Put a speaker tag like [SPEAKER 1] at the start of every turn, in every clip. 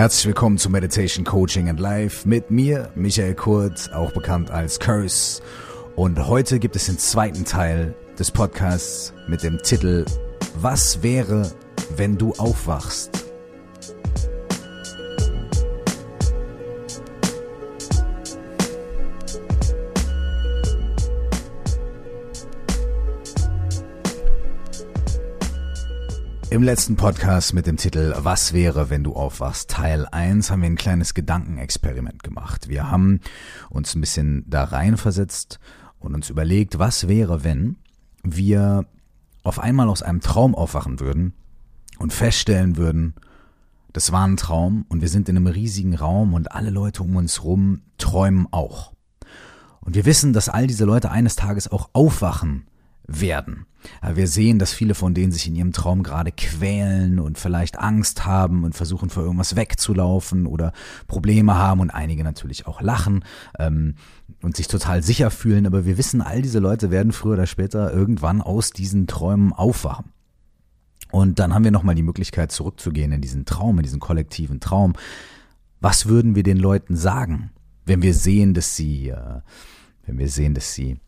[SPEAKER 1] Herzlich willkommen zu Meditation Coaching and Life mit mir, Michael Kurt, auch bekannt als Curse. Und heute gibt es den zweiten Teil des Podcasts mit dem Titel Was wäre, wenn du aufwachst? Im letzten Podcast mit dem Titel Was wäre, wenn du aufwachst? Teil 1 haben wir ein kleines Gedankenexperiment gemacht. Wir haben uns ein bisschen da reinversetzt und uns überlegt, was wäre, wenn wir auf einmal aus einem Traum aufwachen würden und feststellen würden, das war ein Traum und wir sind in einem riesigen Raum und alle Leute um uns rum träumen auch. Und wir wissen, dass all diese Leute eines Tages auch aufwachen werden. Wir sehen, dass viele von denen sich in ihrem Traum gerade quälen und vielleicht Angst haben und versuchen vor irgendwas wegzulaufen oder Probleme haben und einige natürlich auch lachen ähm, und sich total sicher fühlen. Aber wir wissen, all diese Leute werden früher oder später irgendwann aus diesen Träumen aufwachen. Und dann haben wir nochmal die Möglichkeit zurückzugehen in diesen Traum, in diesen kollektiven Traum. Was würden wir den Leuten sagen, wenn wir sehen, dass sie, äh, wenn wir sehen, dass sie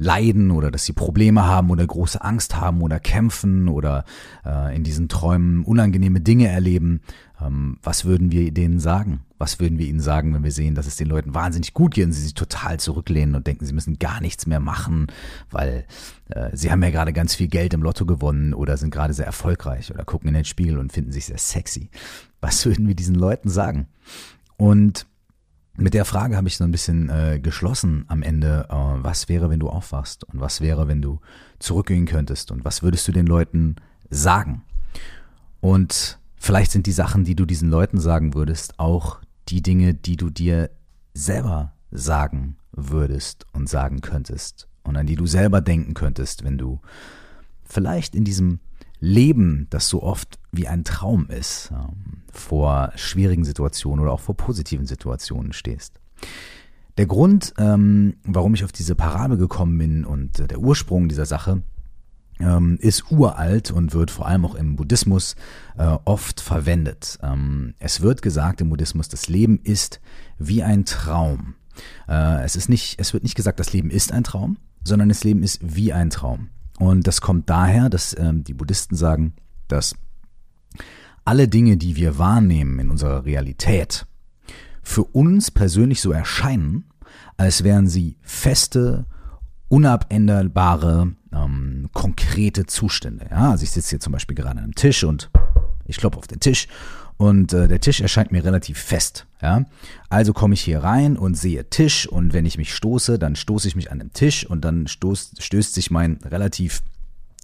[SPEAKER 1] leiden oder dass sie Probleme haben oder große Angst haben oder kämpfen oder äh, in diesen Träumen unangenehme Dinge erleben, ähm, was würden wir denen sagen? Was würden wir ihnen sagen, wenn wir sehen, dass es den Leuten wahnsinnig gut geht und sie sich total zurücklehnen und denken, sie müssen gar nichts mehr machen, weil äh, sie haben ja gerade ganz viel Geld im Lotto gewonnen oder sind gerade sehr erfolgreich oder gucken in den Spiegel und finden sich sehr sexy. Was würden wir diesen Leuten sagen? Und mit der Frage habe ich so ein bisschen äh, geschlossen am Ende, äh, was wäre, wenn du aufwachst? Und was wäre, wenn du zurückgehen könntest? Und was würdest du den Leuten sagen? Und vielleicht sind die Sachen, die du diesen Leuten sagen würdest, auch die Dinge, die du dir selber sagen würdest und sagen könntest. Und an die du selber denken könntest, wenn du vielleicht in diesem Leben, das so oft wie ein Traum ist, ähm, vor schwierigen Situationen oder auch vor positiven Situationen stehst. Der Grund, ähm, warum ich auf diese Parabel gekommen bin und äh, der Ursprung dieser Sache, ähm, ist uralt und wird vor allem auch im Buddhismus äh, oft verwendet. Es wird gesagt im Buddhismus, das Leben ist wie ein Traum. Äh, es ist nicht, es wird nicht gesagt, das Leben ist ein Traum, sondern das Leben ist wie ein Traum. Und das kommt daher, dass ähm, die Buddhisten sagen, dass alle Dinge, die wir wahrnehmen in unserer Realität, für uns persönlich so erscheinen, als wären sie feste, unabänderbare, ähm, konkrete Zustände. Ja, also ich sitze hier zum Beispiel gerade an einem Tisch und ich klopfe auf den Tisch und äh, der Tisch erscheint mir relativ fest. Ja? Also komme ich hier rein und sehe Tisch und wenn ich mich stoße, dann stoße ich mich an den Tisch und dann stoß, stößt sich mein relativ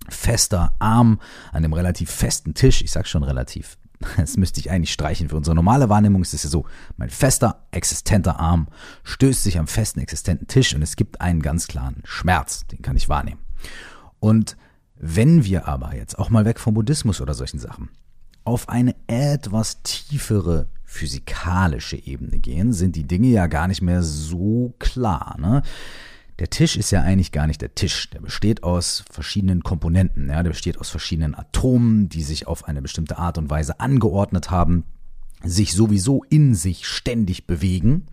[SPEAKER 1] fester Arm an dem relativ festen Tisch. Ich sag schon relativ. Das müsste ich eigentlich streichen. Für unsere normale Wahrnehmung ist es ja so, mein fester, existenter Arm stößt sich am festen, existenten Tisch und es gibt einen ganz klaren Schmerz, den kann ich wahrnehmen. Und wenn wir aber jetzt auch mal weg vom Buddhismus oder solchen Sachen auf eine etwas tiefere physikalische Ebene gehen, sind die Dinge ja gar nicht mehr so klar. Ne? Der Tisch ist ja eigentlich gar nicht der Tisch. Der besteht aus verschiedenen Komponenten. Ja? Der besteht aus verschiedenen Atomen, die sich auf eine bestimmte Art und Weise angeordnet haben sich sowieso in sich ständig bewegen,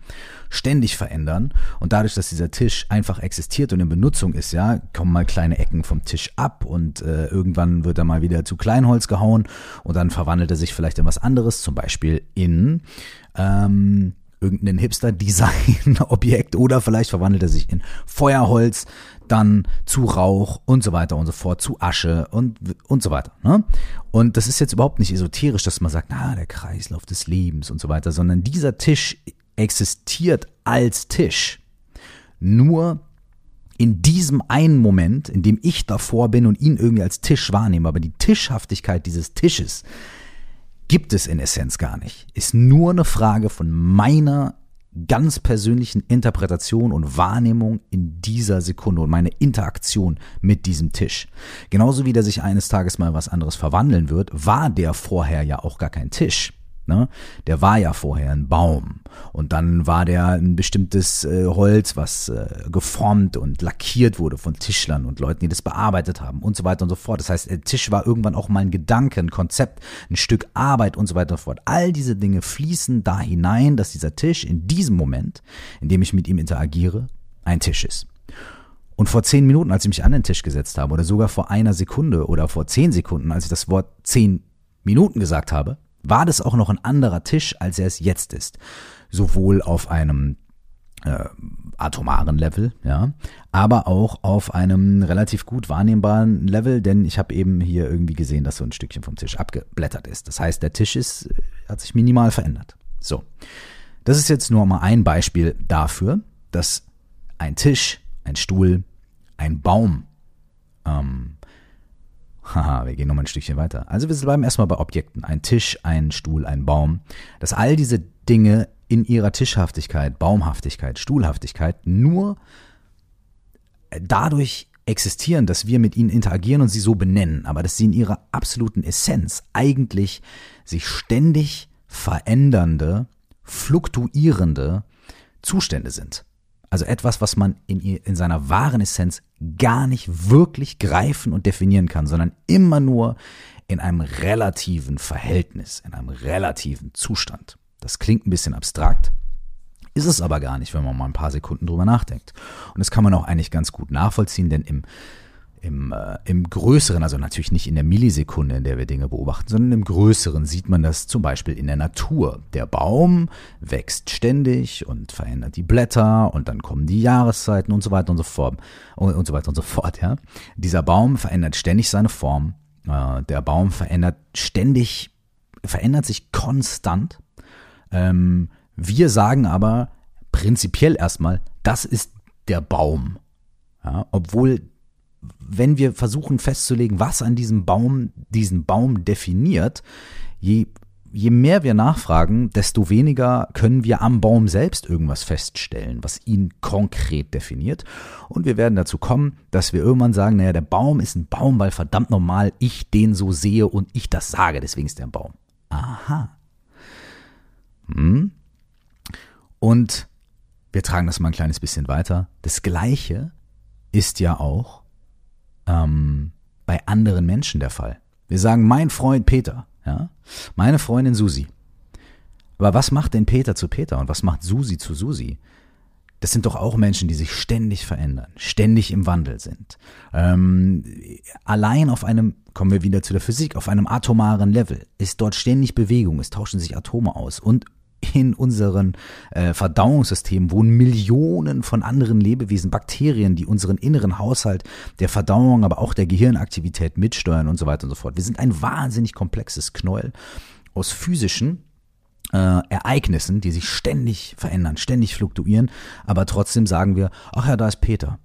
[SPEAKER 1] ständig verändern. Und dadurch, dass dieser Tisch einfach existiert und in Benutzung ist, ja, kommen mal kleine Ecken vom Tisch ab und äh, irgendwann wird er mal wieder zu Kleinholz gehauen und dann verwandelt er sich vielleicht in was anderes, zum Beispiel in ähm, irgendein Hipster-Design-Objekt oder vielleicht verwandelt er sich in Feuerholz, dann zu Rauch und so weiter und so fort, zu Asche und, und so weiter. Ne? Und das ist jetzt überhaupt nicht esoterisch, dass man sagt, na, der Kreislauf des Lebens und so weiter, sondern dieser Tisch existiert als Tisch. Nur in diesem einen Moment, in dem ich davor bin und ihn irgendwie als Tisch wahrnehme, aber die Tischhaftigkeit dieses Tisches gibt es in Essenz gar nicht. Ist nur eine Frage von meiner ganz persönlichen Interpretation und Wahrnehmung in dieser Sekunde und meine Interaktion mit diesem Tisch. Genauso wie der sich eines Tages mal was anderes verwandeln wird, war der vorher ja auch gar kein Tisch. Ne? Der war ja vorher ein Baum und dann war der ein bestimmtes äh, Holz, was äh, geformt und lackiert wurde von Tischlern und Leuten, die das bearbeitet haben und so weiter und so fort. Das heißt, der Tisch war irgendwann auch mal ein Gedanke, ein Konzept, ein Stück Arbeit und so weiter und so fort. All diese Dinge fließen da hinein, dass dieser Tisch in diesem Moment, in dem ich mit ihm interagiere, ein Tisch ist. Und vor zehn Minuten, als ich mich an den Tisch gesetzt habe, oder sogar vor einer Sekunde oder vor zehn Sekunden, als ich das Wort zehn Minuten gesagt habe, war das auch noch ein anderer Tisch, als er es jetzt ist. Sowohl auf einem äh, atomaren Level, ja, aber auch auf einem relativ gut wahrnehmbaren Level, denn ich habe eben hier irgendwie gesehen, dass so ein Stückchen vom Tisch abgeblättert ist. Das heißt, der Tisch ist, äh, hat sich minimal verändert. So. Das ist jetzt nur mal ein Beispiel dafür, dass ein Tisch, ein Stuhl, ein Baum ähm, Haha, wir gehen nochmal ein Stückchen weiter. Also wir bleiben erstmal bei Objekten. Ein Tisch, ein Stuhl, ein Baum. Dass all diese Dinge in ihrer Tischhaftigkeit, Baumhaftigkeit, Stuhlhaftigkeit nur dadurch existieren, dass wir mit ihnen interagieren und sie so benennen, aber dass sie in ihrer absoluten Essenz eigentlich sich ständig verändernde, fluktuierende Zustände sind. Also etwas, was man in, in seiner wahren Essenz gar nicht wirklich greifen und definieren kann, sondern immer nur in einem relativen Verhältnis, in einem relativen Zustand. Das klingt ein bisschen abstrakt, ist es aber gar nicht, wenn man mal ein paar Sekunden drüber nachdenkt. Und das kann man auch eigentlich ganz gut nachvollziehen, denn im im, äh, im Größeren, also natürlich nicht in der Millisekunde, in der wir Dinge beobachten, sondern im Größeren sieht man das zum Beispiel in der Natur. Der Baum wächst ständig und verändert die Blätter und dann kommen die Jahreszeiten und so weiter und so fort und, und so weiter und so fort. Ja, dieser Baum verändert ständig seine Form. Äh, der Baum verändert ständig, verändert sich konstant. Ähm, wir sagen aber prinzipiell erstmal, das ist der Baum. Ja, obwohl wenn wir versuchen festzulegen, was an diesem Baum diesen Baum definiert, je, je mehr wir nachfragen, desto weniger können wir am Baum selbst irgendwas feststellen, was ihn konkret definiert. Und wir werden dazu kommen, dass wir irgendwann sagen, naja, der Baum ist ein Baum, weil verdammt normal ich den so sehe und ich das sage, deswegen ist der ein Baum. Aha. Hm. Und wir tragen das mal ein kleines bisschen weiter. Das Gleiche ist ja auch ähm, bei anderen Menschen der Fall. Wir sagen, mein Freund Peter, ja, meine Freundin Susi. Aber was macht denn Peter zu Peter und was macht Susi zu Susi? Das sind doch auch Menschen, die sich ständig verändern, ständig im Wandel sind. Ähm, allein auf einem, kommen wir wieder zu der Physik, auf einem atomaren Level ist dort ständig Bewegung, es tauschen sich Atome aus und in unseren äh, Verdauungssystemen wohnen Millionen von anderen Lebewesen, Bakterien, die unseren inneren Haushalt der Verdauung, aber auch der Gehirnaktivität mitsteuern und so weiter und so fort. Wir sind ein wahnsinnig komplexes Knäuel aus physischen äh, Ereignissen, die sich ständig verändern, ständig fluktuieren, aber trotzdem sagen wir, ach ja, da ist Peter.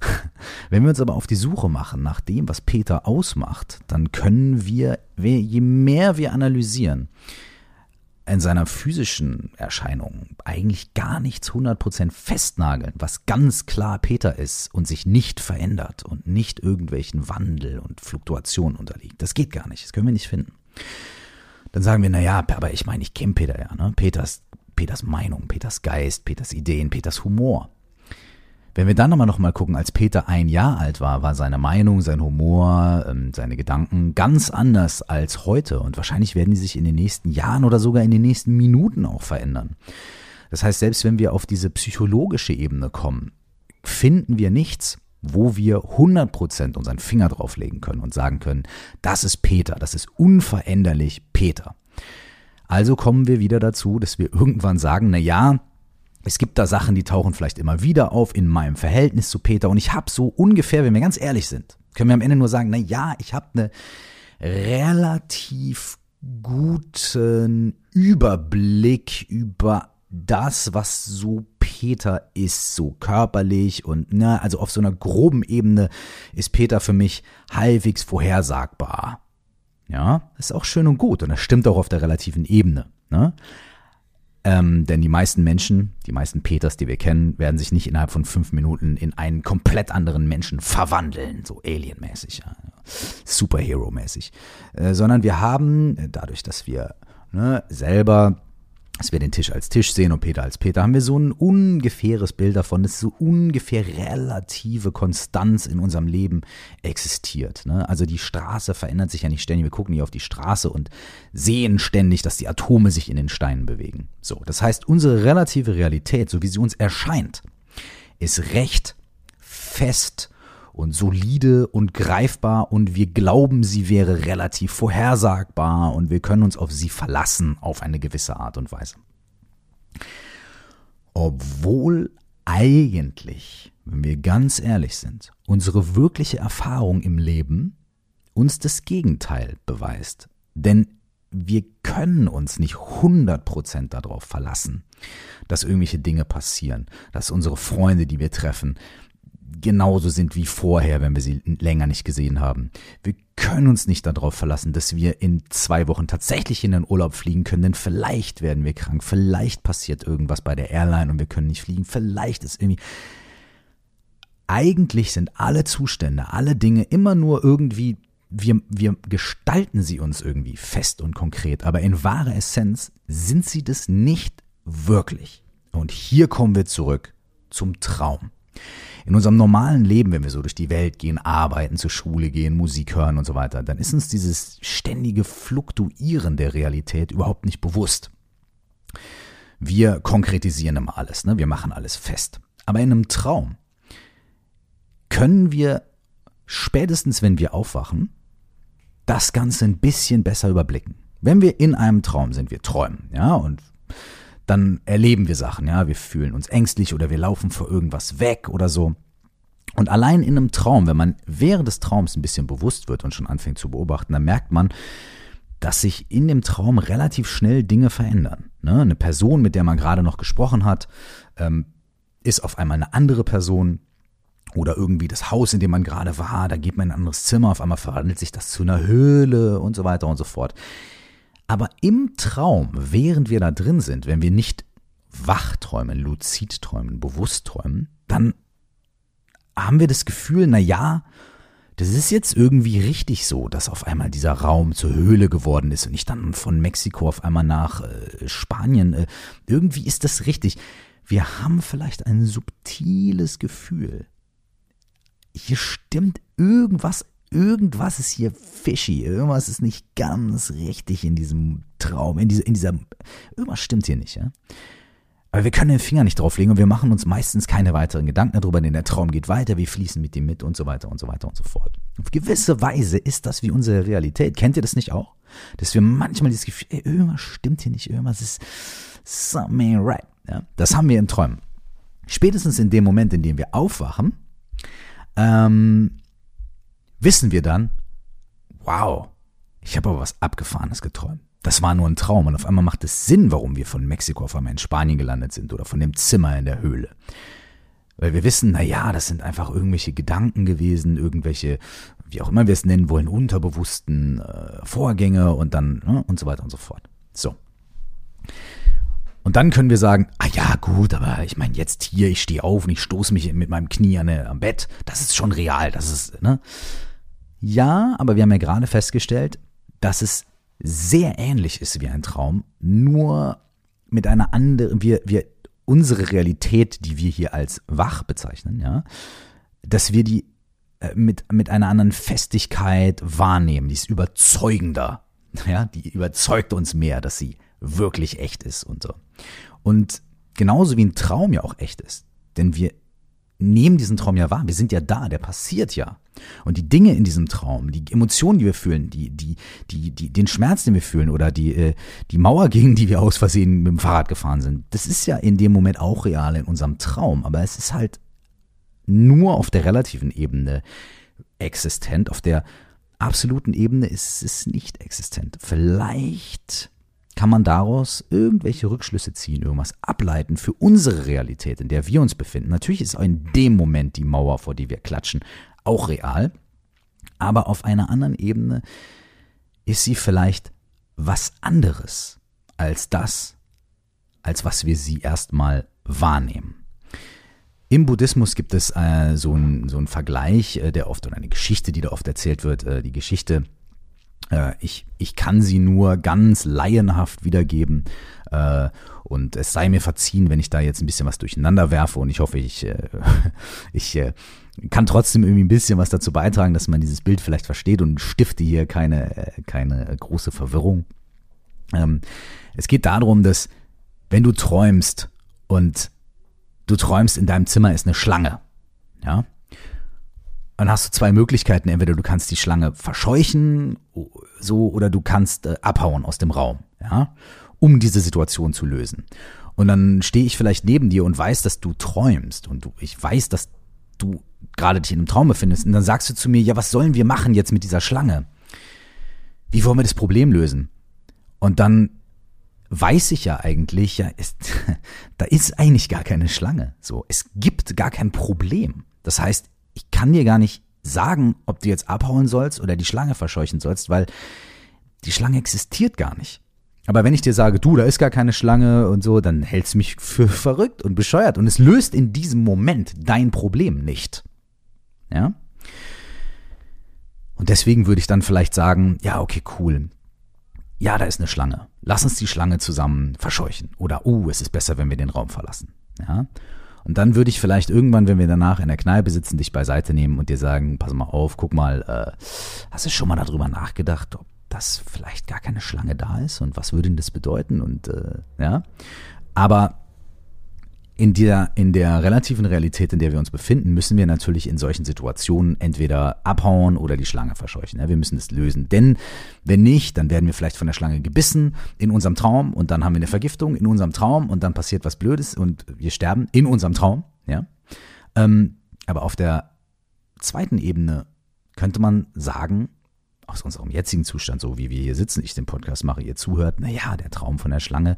[SPEAKER 1] Wenn wir uns aber auf die Suche machen nach dem, was Peter ausmacht, dann können wir, je mehr wir analysieren, in seiner physischen Erscheinung eigentlich gar nichts 100% festnageln, was ganz klar Peter ist und sich nicht verändert und nicht irgendwelchen Wandel und Fluktuationen unterliegt. Das geht gar nicht, das können wir nicht finden. Dann sagen wir, naja, aber ich meine, ich kenne Peter ja, ne? Peters, Peters Meinung, Peters Geist, Peters Ideen, Peters Humor. Wenn wir dann aber noch mal gucken, als Peter ein Jahr alt war, war seine Meinung, sein Humor, ähm, seine Gedanken ganz anders als heute. Und wahrscheinlich werden die sich in den nächsten Jahren oder sogar in den nächsten Minuten auch verändern. Das heißt, selbst wenn wir auf diese psychologische Ebene kommen, finden wir nichts, wo wir 100% unseren Finger drauflegen können und sagen können, das ist Peter, das ist unveränderlich Peter. Also kommen wir wieder dazu, dass wir irgendwann sagen, na ja, es gibt da Sachen, die tauchen vielleicht immer wieder auf in meinem Verhältnis zu Peter und ich habe so ungefähr, wenn wir ganz ehrlich sind, können wir am Ende nur sagen, na ja, ich habe eine relativ guten Überblick über das, was so Peter ist, so körperlich und na, also auf so einer groben Ebene ist Peter für mich halbwegs vorhersagbar. Ja, ist auch schön und gut und das stimmt auch auf der relativen Ebene. Ne? Ähm, denn die meisten Menschen, die meisten Peters, die wir kennen, werden sich nicht innerhalb von fünf Minuten in einen komplett anderen Menschen verwandeln, so alienmäßig, ja, Superhero-mäßig, äh, sondern wir haben, äh, dadurch, dass wir ne, selber dass wir den Tisch als Tisch sehen und Peter als Peter, haben wir so ein ungefähres Bild davon, dass so ungefähr relative Konstanz in unserem Leben existiert. Ne? Also die Straße verändert sich ja nicht ständig. Wir gucken hier auf die Straße und sehen ständig, dass die Atome sich in den Steinen bewegen. So, das heißt, unsere relative Realität, so wie sie uns erscheint, ist recht fest und solide und greifbar und wir glauben, sie wäre relativ vorhersagbar und wir können uns auf sie verlassen auf eine gewisse Art und Weise. Obwohl eigentlich, wenn wir ganz ehrlich sind, unsere wirkliche Erfahrung im Leben uns das Gegenteil beweist. Denn wir können uns nicht 100% darauf verlassen, dass irgendwelche Dinge passieren, dass unsere Freunde, die wir treffen, genauso sind wie vorher, wenn wir sie länger nicht gesehen haben. Wir können uns nicht darauf verlassen, dass wir in zwei Wochen tatsächlich in den Urlaub fliegen können, denn vielleicht werden wir krank, vielleicht passiert irgendwas bei der Airline und wir können nicht fliegen, vielleicht ist irgendwie. Eigentlich sind alle Zustände, alle Dinge immer nur irgendwie, wir, wir gestalten sie uns irgendwie fest und konkret, aber in wahrer Essenz sind sie das nicht wirklich. Und hier kommen wir zurück zum Traum. In unserem normalen Leben, wenn wir so durch die Welt gehen, arbeiten, zur Schule gehen, Musik hören und so weiter, dann ist uns dieses ständige Fluktuieren der Realität überhaupt nicht bewusst. Wir konkretisieren immer alles, ne? wir machen alles fest. Aber in einem Traum können wir spätestens, wenn wir aufwachen, das Ganze ein bisschen besser überblicken. Wenn wir in einem Traum sind, wir träumen, ja, und dann erleben wir Sachen, ja, wir fühlen uns ängstlich oder wir laufen vor irgendwas weg oder so. Und allein in einem Traum, wenn man während des Traums ein bisschen bewusst wird und schon anfängt zu beobachten, dann merkt man, dass sich in dem Traum relativ schnell Dinge verändern. Ne? Eine Person, mit der man gerade noch gesprochen hat, ähm, ist auf einmal eine andere Person oder irgendwie das Haus, in dem man gerade war, da geht man in ein anderes Zimmer, auf einmal verwandelt sich das zu einer Höhle und so weiter und so fort. Aber im Traum, während wir da drin sind, wenn wir nicht wach träumen, luzid träumen, bewusst träumen, dann haben wir das Gefühl, na ja, das ist jetzt irgendwie richtig so, dass auf einmal dieser Raum zur Höhle geworden ist und ich dann von Mexiko auf einmal nach äh, Spanien. Äh, irgendwie ist das richtig. Wir haben vielleicht ein subtiles Gefühl. Hier stimmt irgendwas irgendwas ist hier fishy, irgendwas ist nicht ganz richtig in diesem Traum, in, dieser, in dieser, irgendwas stimmt hier nicht, ja. Aber wir können den Finger nicht drauflegen und wir machen uns meistens keine weiteren Gedanken darüber, denn der Traum geht weiter, wir fließen mit ihm mit und so weiter und so weiter und so fort. Auf gewisse Weise ist das wie unsere Realität. Kennt ihr das nicht auch? Dass wir manchmal dieses Gefühl, ey, irgendwas stimmt hier nicht, irgendwas ist something right. Ja? Das haben wir in Träumen. Spätestens in dem Moment, in dem wir aufwachen, ähm, wissen wir dann, wow, ich habe aber was Abgefahrenes geträumt. Das war nur ein Traum und auf einmal macht es Sinn, warum wir von Mexiko auf einmal in Spanien gelandet sind oder von dem Zimmer in der Höhle. Weil wir wissen, na ja, das sind einfach irgendwelche Gedanken gewesen, irgendwelche, wie auch immer wir es nennen wollen, unterbewussten äh, Vorgänge und dann ne, und so weiter und so fort. So. Und dann können wir sagen, ah ja, gut, aber ich meine jetzt hier, ich stehe auf und ich stoße mich mit meinem Knie an, am Bett. Das ist schon real, das ist, ne? Ja, aber wir haben ja gerade festgestellt, dass es sehr ähnlich ist wie ein Traum, nur mit einer anderen, wir, wir, unsere Realität, die wir hier als wach bezeichnen, ja, dass wir die äh, mit, mit einer anderen Festigkeit wahrnehmen, die ist überzeugender, ja, die überzeugt uns mehr, dass sie wirklich echt ist und so. Und genauso wie ein Traum ja auch echt ist, denn wir nehmen diesen Traum ja wahr, wir sind ja da, der passiert ja. Und die Dinge in diesem Traum, die Emotionen, die wir fühlen, die, die, die, die, den Schmerz, den wir fühlen oder die, äh, die Mauer, gegen die wir aus Versehen mit dem Fahrrad gefahren sind, das ist ja in dem Moment auch real in unserem Traum. Aber es ist halt nur auf der relativen Ebene existent. Auf der absoluten Ebene ist es nicht existent. Vielleicht kann man daraus irgendwelche Rückschlüsse ziehen, irgendwas ableiten für unsere Realität, in der wir uns befinden. Natürlich ist in dem Moment die Mauer, vor die wir klatschen, auch real, aber auf einer anderen Ebene ist sie vielleicht was anderes als das, als was wir sie erstmal wahrnehmen. Im Buddhismus gibt es äh, so einen so Vergleich, äh, der oft, oder eine Geschichte, die da oft erzählt wird, äh, die Geschichte ich, ich kann sie nur ganz laienhaft wiedergeben. Äh, und es sei mir verziehen, wenn ich da jetzt ein bisschen was durcheinander werfe. Und ich hoffe, ich, äh, ich äh, kann trotzdem irgendwie ein bisschen was dazu beitragen, dass man dieses Bild vielleicht versteht und stifte hier keine, äh, keine große Verwirrung. Ähm, es geht darum, dass wenn du träumst und du träumst, in deinem Zimmer ist eine Schlange, ja, dann hast du zwei Möglichkeiten. Entweder du kannst die Schlange verscheuchen, so, oder du kannst äh, abhauen aus dem Raum, ja, um diese Situation zu lösen. Und dann stehe ich vielleicht neben dir und weiß, dass du träumst und du, ich weiß, dass du gerade dich in einem Traum befindest. Und dann sagst du zu mir, ja, was sollen wir machen jetzt mit dieser Schlange? Wie wollen wir das Problem lösen? Und dann weiß ich ja eigentlich, ja, ist, da ist eigentlich gar keine Schlange. So, es gibt gar kein Problem. Das heißt, ich kann dir gar nicht sagen, ob du jetzt abhauen sollst oder die Schlange verscheuchen sollst, weil die Schlange existiert gar nicht. Aber wenn ich dir sage, du, da ist gar keine Schlange und so, dann hältst du mich für verrückt und bescheuert und es löst in diesem Moment dein Problem nicht. Ja? Und deswegen würde ich dann vielleicht sagen, ja, okay, cool. Ja, da ist eine Schlange. Lass uns die Schlange zusammen verscheuchen. Oder, uh, es ist besser, wenn wir den Raum verlassen. Ja? Und dann würde ich vielleicht irgendwann, wenn wir danach in der Kneipe sitzen, dich beiseite nehmen und dir sagen, pass mal auf, guck mal, äh, hast du schon mal darüber nachgedacht, ob das vielleicht gar keine Schlange da ist und was würde denn das bedeuten? Und äh, ja. Aber in der, in der relativen Realität, in der wir uns befinden, müssen wir natürlich in solchen Situationen entweder abhauen oder die Schlange verscheuchen. Wir müssen es lösen. Denn wenn nicht, dann werden wir vielleicht von der Schlange gebissen in unserem Traum und dann haben wir eine Vergiftung in unserem Traum und dann passiert was Blödes und wir sterben in unserem Traum. Ja? Ähm, aber auf der zweiten Ebene könnte man sagen, aus unserem jetzigen Zustand, so wie wir hier sitzen, ich den Podcast mache, ihr zuhört, naja, der Traum von der Schlange,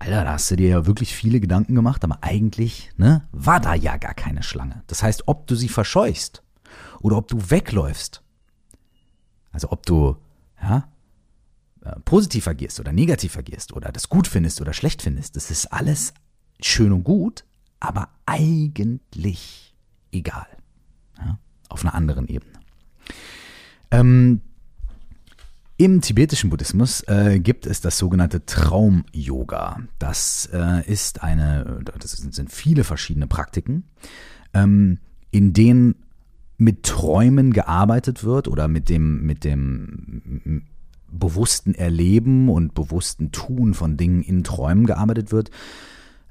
[SPEAKER 1] Alter, da hast du dir ja wirklich viele Gedanken gemacht, aber eigentlich, ne, war da ja gar keine Schlange. Das heißt, ob du sie verscheuchst oder ob du wegläufst, also ob du, ja, äh, positiv agierst oder negativ agierst oder das gut findest oder schlecht findest, das ist alles schön und gut, aber eigentlich egal. Ja, auf einer anderen Ebene. Ähm, im tibetischen Buddhismus äh, gibt es das sogenannte Traum-Yoga. Das äh, ist eine, das sind viele verschiedene Praktiken, ähm, in denen mit Träumen gearbeitet wird oder mit dem, mit dem bewussten Erleben und bewussten Tun von Dingen in Träumen gearbeitet wird,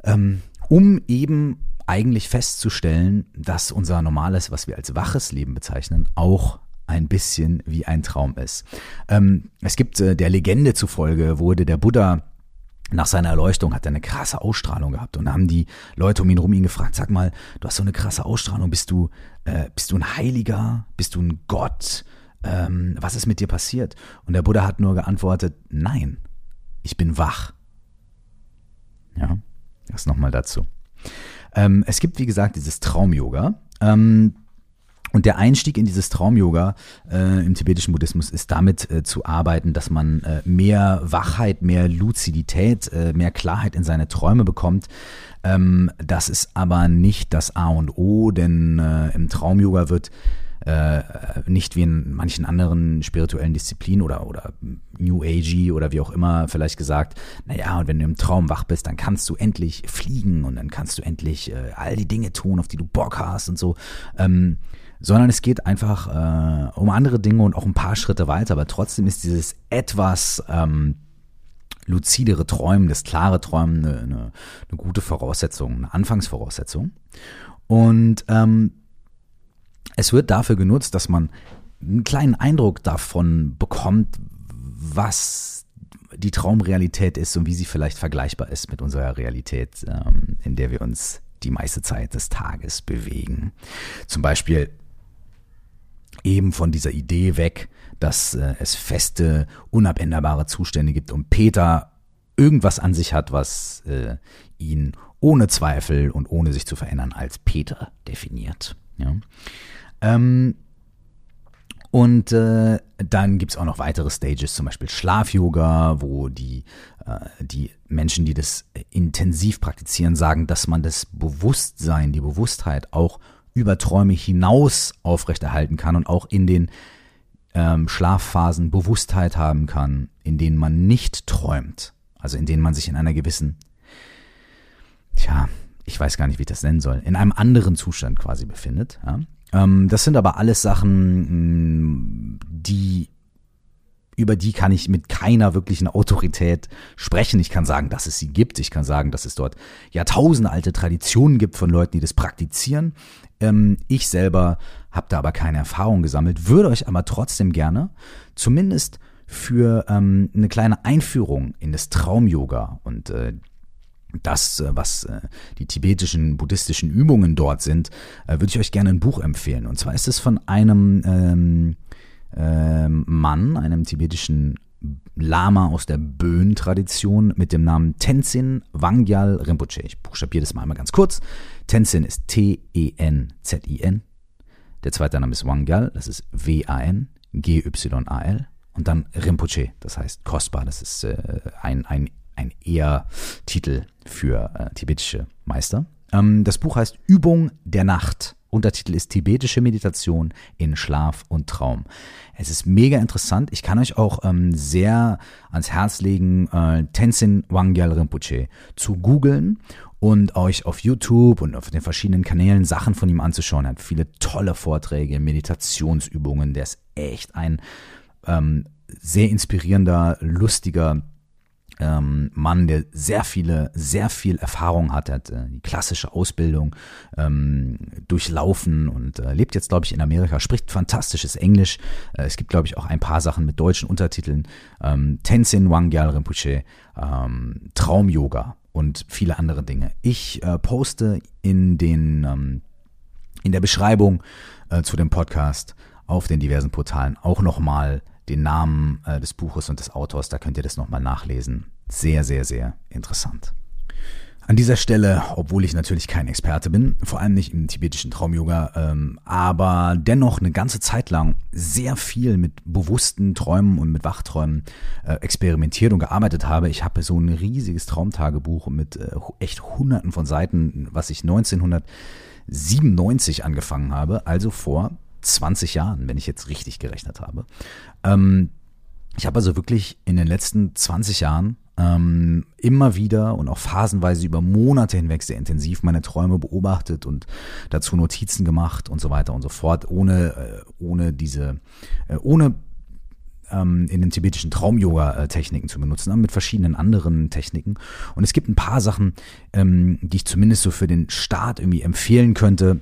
[SPEAKER 1] ähm, um eben eigentlich festzustellen, dass unser normales, was wir als waches Leben bezeichnen, auch ein bisschen wie ein Traum ist. Ähm, es gibt äh, der Legende zufolge wurde der Buddha nach seiner Erleuchtung hat er eine krasse Ausstrahlung gehabt und haben die Leute um ihn rum ihn gefragt, sag mal, du hast so eine krasse Ausstrahlung, bist du, äh, bist du ein Heiliger, bist du ein Gott, ähm, was ist mit dir passiert? Und der Buddha hat nur geantwortet, nein, ich bin wach. Ja, das nochmal dazu. Ähm, es gibt, wie gesagt, dieses Traum-Yoga. Ähm, und der Einstieg in dieses Traum-Yoga äh, im tibetischen Buddhismus ist damit äh, zu arbeiten, dass man äh, mehr Wachheit, mehr Luzidität, äh, mehr Klarheit in seine Träume bekommt. Ähm, das ist aber nicht das A und O, denn äh, im Traum-Yoga wird äh, nicht wie in manchen anderen spirituellen Disziplinen oder, oder New Agey oder wie auch immer vielleicht gesagt, naja, und wenn du im Traum wach bist, dann kannst du endlich fliegen und dann kannst du endlich all die Dinge tun, auf die du Bock hast und so. Ähm, sondern es geht einfach äh, um andere Dinge und auch ein paar Schritte weiter, aber trotzdem ist dieses etwas ähm, luzidere Träumen, das klare Träumen eine, eine, eine gute Voraussetzung, eine Anfangsvoraussetzung. Und ähm, es wird dafür genutzt, dass man einen kleinen Eindruck davon bekommt, was die Traumrealität ist und wie sie vielleicht vergleichbar ist mit unserer Realität, ähm, in der wir uns die meiste Zeit des Tages bewegen. Zum Beispiel eben von dieser Idee weg, dass äh, es feste, unabänderbare Zustände gibt und Peter irgendwas an sich hat, was äh, ihn ohne Zweifel und ohne sich zu verändern als Peter definiert. Ja. Ähm, und äh, dann gibt's auch noch weitere Stages, zum Beispiel Schlaf-Yoga, wo die, äh, die Menschen, die das intensiv praktizieren, sagen, dass man das Bewusstsein, die Bewusstheit auch über Träume hinaus aufrechterhalten kann und auch in den ähm, Schlafphasen Bewusstheit haben kann, in denen man nicht träumt, also in denen man sich in einer gewissen, tja, ich weiß gar nicht, wie ich das nennen soll, in einem anderen Zustand quasi befindet. Ja? Ähm, das sind aber alles Sachen, die über die kann ich mit keiner wirklichen Autorität sprechen. Ich kann sagen, dass es sie gibt. Ich kann sagen, dass es dort jahrtausendalte Traditionen gibt von Leuten, die das praktizieren. Ähm, ich selber habe da aber keine Erfahrung gesammelt, würde euch aber trotzdem gerne zumindest für ähm, eine kleine Einführung in das Traum-Yoga und äh, das, äh, was äh, die tibetischen buddhistischen Übungen dort sind, äh, würde ich euch gerne ein Buch empfehlen. Und zwar ist es von einem ähm, ähm, Mann, einem tibetischen Lama aus der Bön-Tradition mit dem Namen Tenzin Wangyal Rinpoche. Ich buchstabiere das mal einmal ganz kurz. Tenzin ist T-E-N-Z-I-N. Der zweite Name ist Wangyal, das ist W-A-N, G-Y-A-L. Und dann Rinpoche, das heißt kostbar, das ist äh, ein, ein, ein Ehrtitel für äh, tibetische Meister. Ähm, das Buch heißt Übung der Nacht. Untertitel ist Tibetische Meditation in Schlaf und Traum. Es ist mega interessant. Ich kann euch auch ähm, sehr ans Herz legen, äh, Tenzin Wangyal Rinpoche zu googeln und euch auf YouTube und auf den verschiedenen Kanälen Sachen von ihm anzuschauen. Er hat viele tolle Vorträge, Meditationsübungen. Der ist echt ein ähm, sehr inspirierender, lustiger ähm, Mann, der sehr viele, sehr viel Erfahrung hat. Hat äh, die klassische Ausbildung ähm, durchlaufen und äh, lebt jetzt, glaube ich, in Amerika, spricht fantastisches Englisch. Äh, es gibt, glaube ich, auch ein paar Sachen mit deutschen Untertiteln. Ähm, Tenzin Wangyal Rinpoche, ähm, Traum-Yoga und viele andere Dinge. Ich äh, poste in den ähm, in der Beschreibung äh, zu dem Podcast auf den diversen Portalen auch nochmal den Namen äh, des Buches und des Autors, da könnt ihr das nochmal nachlesen. Sehr, sehr, sehr interessant. An dieser Stelle, obwohl ich natürlich kein Experte bin, vor allem nicht im tibetischen Traumyoga, ähm, aber dennoch eine ganze Zeit lang sehr viel mit bewussten Träumen und mit Wachträumen äh, experimentiert und gearbeitet habe. Ich habe so ein riesiges Traumtagebuch mit äh, echt hunderten von Seiten, was ich 1997 angefangen habe, also vor 20 Jahren, wenn ich jetzt richtig gerechnet habe. Ähm, ich habe also wirklich in den letzten 20 Jahren ähm, immer wieder und auch phasenweise über Monate hinweg sehr intensiv meine Träume beobachtet und dazu Notizen gemacht und so weiter und so fort, ohne, äh, ohne diese, äh, ohne ähm, in den tibetischen Traum-Yoga-Techniken zu benutzen, aber mit verschiedenen anderen Techniken. Und es gibt ein paar Sachen, ähm, die ich zumindest so für den Start irgendwie empfehlen könnte,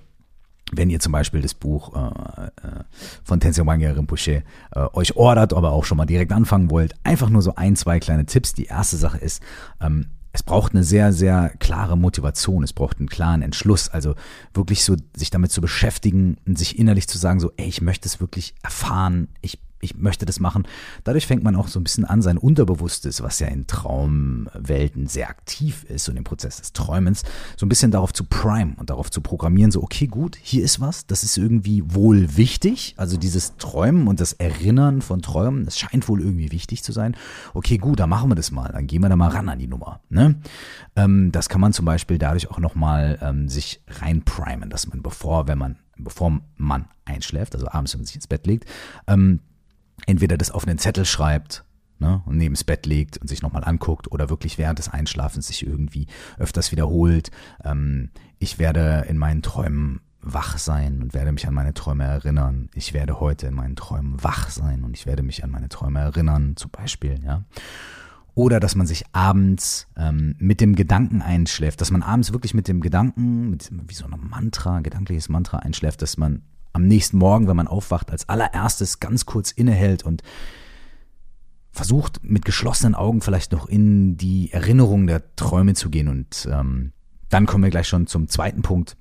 [SPEAKER 1] wenn ihr zum Beispiel das Buch äh, äh, von Tenzin Wangyal Rinpoche äh, euch ordert, aber auch schon mal direkt anfangen wollt, einfach nur so ein, zwei kleine Tipps. Die erste Sache ist, ähm, es braucht eine sehr, sehr klare Motivation, es braucht einen klaren Entschluss, also wirklich so sich damit zu beschäftigen sich innerlich zu sagen, so, ey, ich möchte es wirklich erfahren, ich ich möchte das machen. Dadurch fängt man auch so ein bisschen an, sein Unterbewusstes, was ja in Traumwelten sehr aktiv ist und im Prozess des Träumens, so ein bisschen darauf zu prime und darauf zu programmieren, so, okay, gut, hier ist was, das ist irgendwie wohl wichtig. Also dieses Träumen und das Erinnern von Träumen, das scheint wohl irgendwie wichtig zu sein. Okay, gut, dann machen wir das mal, dann gehen wir da mal ran an die Nummer. Ne? Ähm, das kann man zum Beispiel dadurch auch nochmal ähm, sich reinprimen, dass man bevor, wenn man, bevor man einschläft, also abends, wenn man sich ins Bett legt, ähm, entweder das auf einen Zettel schreibt ne, und neben das Bett legt und sich nochmal anguckt oder wirklich während des Einschlafens sich irgendwie öfters wiederholt. Ähm, ich werde in meinen Träumen wach sein und werde mich an meine Träume erinnern. Ich werde heute in meinen Träumen wach sein und ich werde mich an meine Träume erinnern, zum Beispiel, ja. Oder dass man sich abends ähm, mit dem Gedanken einschläft, dass man abends wirklich mit dem Gedanken, mit, wie so einem Mantra, gedankliches Mantra einschläft, dass man am nächsten Morgen, wenn man aufwacht, als allererstes ganz kurz innehält und versucht mit geschlossenen Augen vielleicht noch in die Erinnerung der Träume zu gehen. Und ähm, dann kommen wir gleich schon zum zweiten Punkt.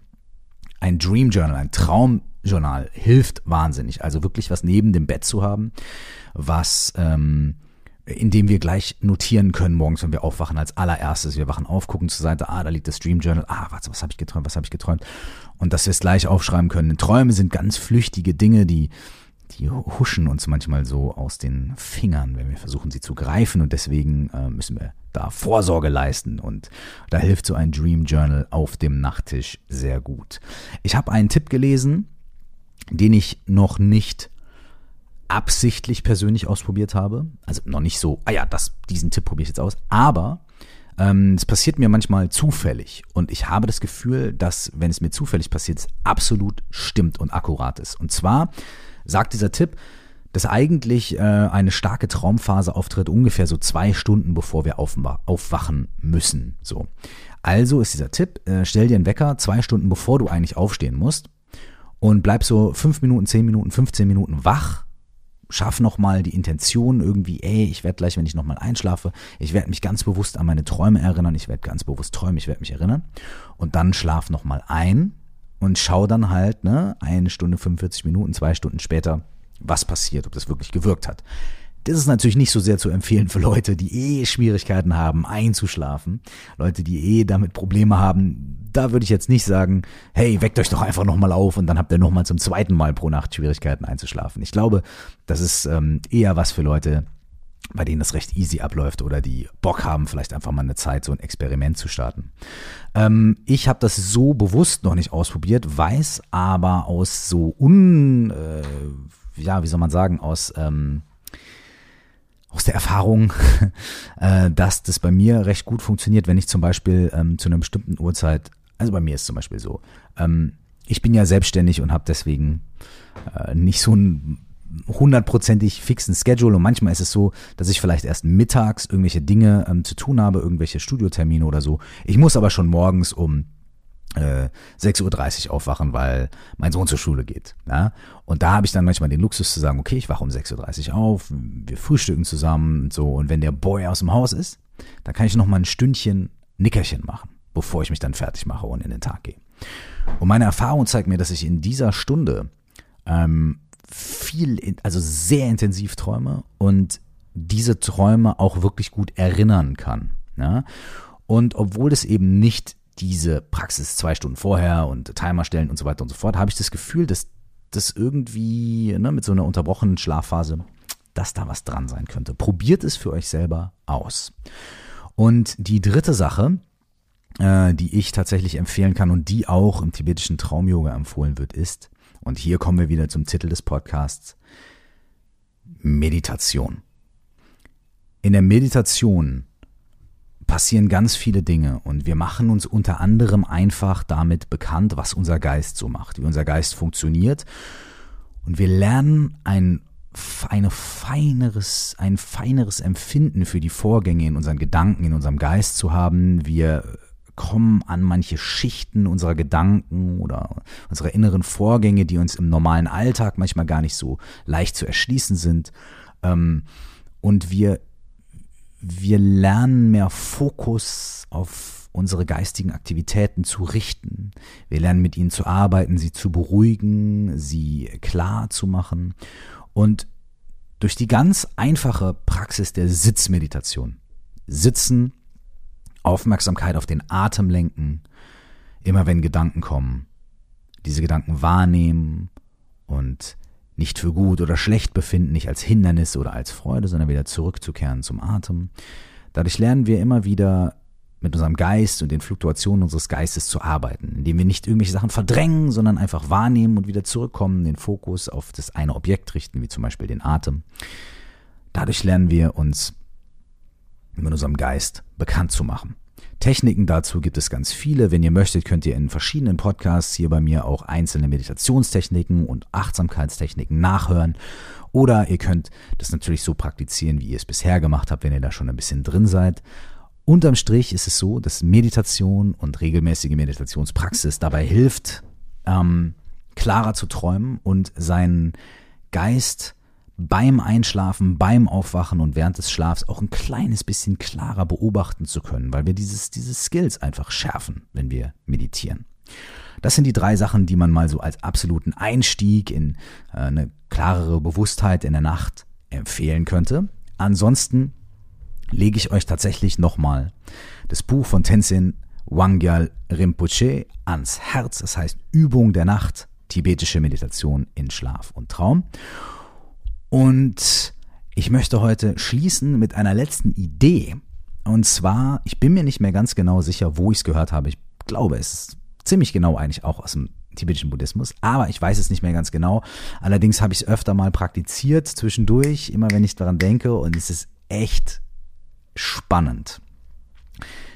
[SPEAKER 1] Ein Dream Journal, ein Traumjournal hilft wahnsinnig. Also wirklich was neben dem Bett zu haben, was ähm, indem wir gleich notieren können morgens, wenn wir aufwachen, als allererstes. Wir wachen auf, gucken zur Seite, ah, da liegt das Dream Journal, ah, warte, was habe ich geträumt, was habe ich geträumt? Und dass wir es gleich aufschreiben können. Träume sind ganz flüchtige Dinge, die, die huschen uns manchmal so aus den Fingern, wenn wir versuchen, sie zu greifen. Und deswegen äh, müssen wir da Vorsorge leisten. Und da hilft so ein Dream Journal auf dem Nachttisch sehr gut. Ich habe einen Tipp gelesen, den ich noch nicht absichtlich persönlich ausprobiert habe. Also noch nicht so, ah ja, das, diesen Tipp probiere ich jetzt aus. Aber ähm, es passiert mir manchmal zufällig. Und ich habe das Gefühl, dass, wenn es mir zufällig passiert, es absolut stimmt und akkurat ist. Und zwar sagt dieser Tipp, dass eigentlich äh, eine starke Traumphase auftritt ungefähr so zwei Stunden, bevor wir aufwachen müssen. So. Also ist dieser Tipp, äh, stell dir einen Wecker zwei Stunden bevor du eigentlich aufstehen musst und bleib so fünf Minuten, zehn Minuten, 15 Minuten wach. Schaff nochmal die Intention irgendwie, ey, ich werde gleich, wenn ich nochmal einschlafe, ich werde mich ganz bewusst an meine Träume erinnern, ich werde ganz bewusst träumen, ich werde mich erinnern. Und dann schlaf nochmal ein und schau dann halt, ne, eine Stunde, 45 Minuten, zwei Stunden später, was passiert, ob das wirklich gewirkt hat. Das ist natürlich nicht so sehr zu empfehlen für Leute, die eh Schwierigkeiten haben, einzuschlafen. Leute, die eh damit Probleme haben. Da würde ich jetzt nicht sagen, hey, weckt euch doch einfach nochmal auf und dann habt ihr nochmal zum zweiten Mal pro Nacht Schwierigkeiten einzuschlafen. Ich glaube, das ist ähm, eher was für Leute, bei denen das recht easy abläuft oder die Bock haben, vielleicht einfach mal eine Zeit, so ein Experiment zu starten. Ähm, ich habe das so bewusst noch nicht ausprobiert, weiß aber aus so un, äh, ja, wie soll man sagen, aus ähm, aus der Erfahrung, äh, dass das bei mir recht gut funktioniert, wenn ich zum Beispiel ähm, zu einer bestimmten Uhrzeit, also bei mir ist zum Beispiel so, ähm, ich bin ja selbstständig und habe deswegen äh, nicht so einen hundertprozentig fixen Schedule und manchmal ist es so, dass ich vielleicht erst mittags irgendwelche Dinge ähm, zu tun habe, irgendwelche Studiotermine oder so. Ich muss aber schon morgens um äh, 6.30 Uhr aufwachen, weil mein Sohn zur Schule geht. Ja? Und da habe ich dann manchmal den Luxus zu sagen, okay, ich wache um 6.30 Uhr auf, wir frühstücken zusammen und so. Und wenn der Boy aus dem Haus ist, dann kann ich noch mal ein Stündchen Nickerchen machen, bevor ich mich dann fertig mache und in den Tag gehe. Und meine Erfahrung zeigt mir, dass ich in dieser Stunde ähm, viel, also sehr intensiv träume und diese Träume auch wirklich gut erinnern kann. Ja? Und obwohl es eben nicht diese Praxis zwei Stunden vorher und Timer stellen und so weiter und so fort, habe ich das Gefühl, dass das irgendwie ne, mit so einer unterbrochenen Schlafphase, dass da was dran sein könnte. Probiert es für euch selber aus. Und die dritte Sache, äh, die ich tatsächlich empfehlen kann und die auch im tibetischen Traumyoga empfohlen wird, ist, und hier kommen wir wieder zum Titel des Podcasts, Meditation. In der Meditation passieren ganz viele Dinge und wir machen uns unter anderem einfach damit bekannt, was unser Geist so macht, wie unser Geist funktioniert und wir lernen ein eine feineres, ein feineres Empfinden für die Vorgänge in unseren Gedanken, in unserem Geist zu haben. Wir kommen an manche Schichten unserer Gedanken oder unserer inneren Vorgänge, die uns im normalen Alltag manchmal gar nicht so leicht zu erschließen sind. Ähm, und wir wir lernen mehr Fokus auf unsere geistigen Aktivitäten zu richten. Wir lernen mit ihnen zu arbeiten, sie zu beruhigen, sie klar zu machen. Und durch die ganz einfache Praxis der Sitzmeditation, Sitzen, Aufmerksamkeit auf den Atem lenken, immer wenn Gedanken kommen, diese Gedanken wahrnehmen und nicht für gut oder schlecht befinden, nicht als Hindernis oder als Freude, sondern wieder zurückzukehren zum Atem. Dadurch lernen wir immer wieder mit unserem Geist und den Fluktuationen unseres Geistes zu arbeiten, indem wir nicht irgendwelche Sachen verdrängen, sondern einfach wahrnehmen und wieder zurückkommen, den Fokus auf das eine Objekt richten, wie zum Beispiel den Atem. Dadurch lernen wir uns mit unserem Geist bekannt zu machen. Techniken dazu gibt es ganz viele. Wenn ihr möchtet, könnt ihr in verschiedenen Podcasts hier bei mir auch einzelne Meditationstechniken und Achtsamkeitstechniken nachhören. Oder ihr könnt das natürlich so praktizieren, wie ihr es bisher gemacht habt, wenn ihr da schon ein bisschen drin seid. Unterm Strich ist es so, dass Meditation und regelmäßige Meditationspraxis dabei hilft, ähm, klarer zu träumen und seinen Geist beim Einschlafen, beim Aufwachen und während des Schlafs auch ein kleines bisschen klarer beobachten zu können, weil wir dieses, diese Skills einfach schärfen, wenn wir meditieren. Das sind die drei Sachen, die man mal so als absoluten Einstieg in äh, eine klarere Bewusstheit in der Nacht empfehlen könnte. Ansonsten lege ich euch tatsächlich nochmal das Buch von Tenzin Wangyal Rinpoche ans Herz. Das heißt Übung der Nacht, tibetische Meditation in Schlaf und Traum. Und ich möchte heute schließen mit einer letzten Idee. Und zwar, ich bin mir nicht mehr ganz genau sicher, wo ich es gehört habe. Ich glaube, es ist ziemlich genau eigentlich auch aus dem tibetischen Buddhismus, aber ich weiß es nicht mehr ganz genau. Allerdings habe ich es öfter mal praktiziert zwischendurch, immer wenn ich daran denke und es ist echt spannend.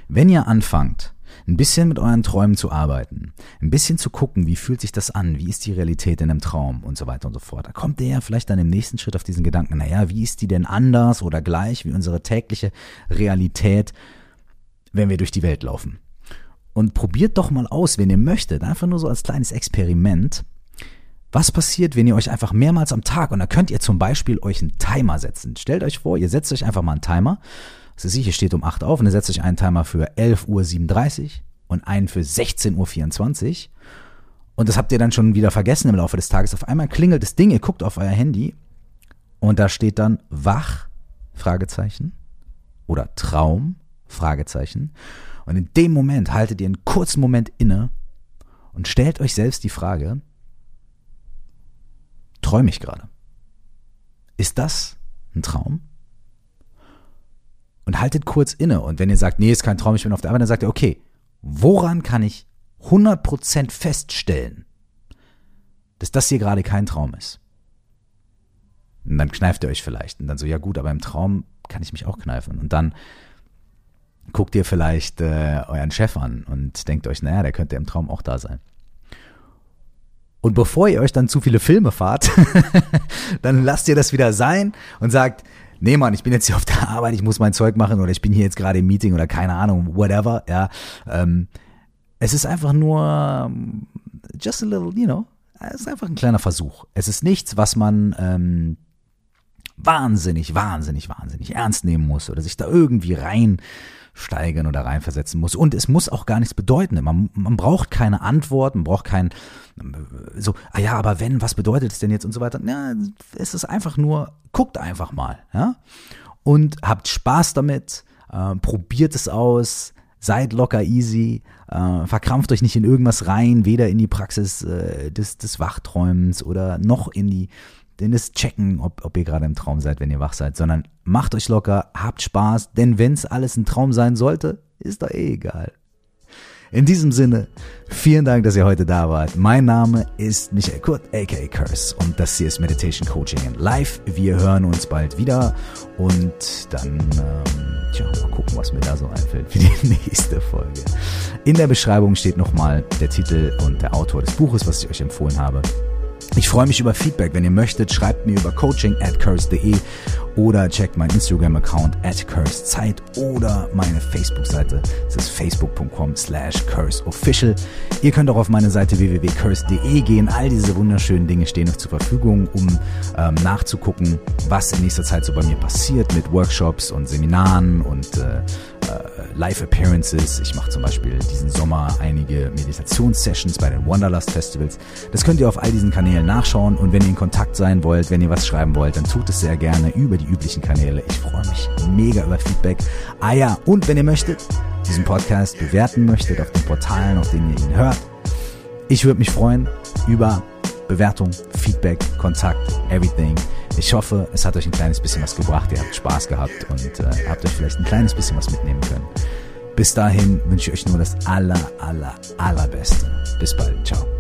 [SPEAKER 1] Wenn ihr anfangt, ein bisschen mit euren Träumen zu arbeiten, ein bisschen zu gucken, wie fühlt sich das an, wie ist die Realität in einem Traum und so weiter und so fort. Da kommt ihr ja vielleicht dann im nächsten Schritt auf diesen Gedanken, naja, wie ist die denn anders oder gleich wie unsere tägliche Realität, wenn wir durch die Welt laufen. Und probiert doch mal aus, wenn ihr möchtet, einfach nur so als kleines Experiment, was passiert, wenn ihr euch einfach mehrmals am Tag, und da könnt ihr zum Beispiel euch einen Timer setzen. Stellt euch vor, ihr setzt euch einfach mal einen Timer das ist sicher, steht um 8 auf und dann setzt euch einen Timer für 11.37 Uhr und einen für 16.24 Uhr. Und das habt ihr dann schon wieder vergessen im Laufe des Tages. Auf einmal klingelt das Ding, ihr guckt auf euer Handy und da steht dann wach, Fragezeichen, oder Traum, Fragezeichen. Und in dem Moment haltet ihr einen kurzen Moment inne und stellt euch selbst die Frage, träume ich gerade? Ist das ein Traum? Und haltet kurz inne. Und wenn ihr sagt, nee, ist kein Traum, ich bin auf der Arbeit, dann sagt ihr, okay, woran kann ich 100% feststellen, dass das hier gerade kein Traum ist? Und dann kneift ihr euch vielleicht. Und dann so, ja gut, aber im Traum kann ich mich auch kneifen. Und dann guckt ihr vielleicht äh, euren Chef an und denkt euch, naja, der könnte im Traum auch da sein. Und bevor ihr euch dann zu viele Filme fahrt, dann lasst ihr das wieder sein und sagt, nee Mann, ich bin jetzt hier auf der Arbeit, ich muss mein Zeug machen oder ich bin hier jetzt gerade im Meeting oder keine Ahnung, whatever, ja. Ähm, es ist einfach nur just a little, you know, es ist einfach ein kleiner Versuch. Es ist nichts, was man ähm, wahnsinnig, wahnsinnig, wahnsinnig ernst nehmen muss oder sich da irgendwie rein steigern oder reinversetzen muss. Und es muss auch gar nichts bedeuten. Man, man braucht keine Antwort, man braucht kein so, ah ja, aber wenn, was bedeutet es denn jetzt und so weiter. Ja, es ist einfach nur, guckt einfach mal, ja. Und habt Spaß damit, äh, probiert es aus, seid locker easy, äh, verkrampft euch nicht in irgendwas rein, weder in die Praxis äh, des, des Wachträumens oder noch in die denn das Checken, ob, ob ihr gerade im Traum seid, wenn ihr wach seid, sondern macht euch locker, habt Spaß, denn wenn es alles ein Traum sein sollte, ist doch eh egal. In diesem Sinne, vielen Dank, dass ihr heute da wart. Mein Name ist Michael Kurt, aka Curse, und das hier ist Meditation Coaching in Live. Wir hören uns bald wieder und dann, ähm, tja, mal gucken, was mir da so einfällt für die nächste Folge. In der Beschreibung steht nochmal der Titel und der Autor des Buches, was ich euch empfohlen habe. Ich freue mich über Feedback. Wenn ihr möchtet, schreibt mir über coaching at curse.de oder checkt meinen Instagram-Account at cursezeit oder meine Facebook-Seite. Das ist facebook.com slash curseofficial. Ihr könnt auch auf meine Seite www.curse.de gehen. All diese wunderschönen Dinge stehen euch zur Verfügung, um ähm, nachzugucken, was in nächster Zeit so bei mir passiert mit Workshops und Seminaren und äh, Live-Appearances. Ich mache zum Beispiel diesen Sommer einige Meditationssessions bei den Wanderlust Festivals. Das könnt ihr auf all diesen Kanälen nachschauen und wenn ihr in Kontakt sein wollt, wenn ihr was schreiben wollt, dann tut es sehr gerne über die üblichen Kanäle. Ich freue mich mega über Feedback. Ah ja, und wenn ihr möchtet, diesen Podcast bewerten möchtet auf den Portalen, auf denen ihr ihn hört, ich würde mich freuen über Bewertung, Feedback, Kontakt, everything. Ich hoffe, es hat euch ein kleines bisschen was gebracht, ihr habt Spaß gehabt und äh, habt euch vielleicht ein kleines bisschen was mitnehmen können. Bis dahin wünsche ich euch nur das aller, aller, allerbeste. Bis bald. Ciao.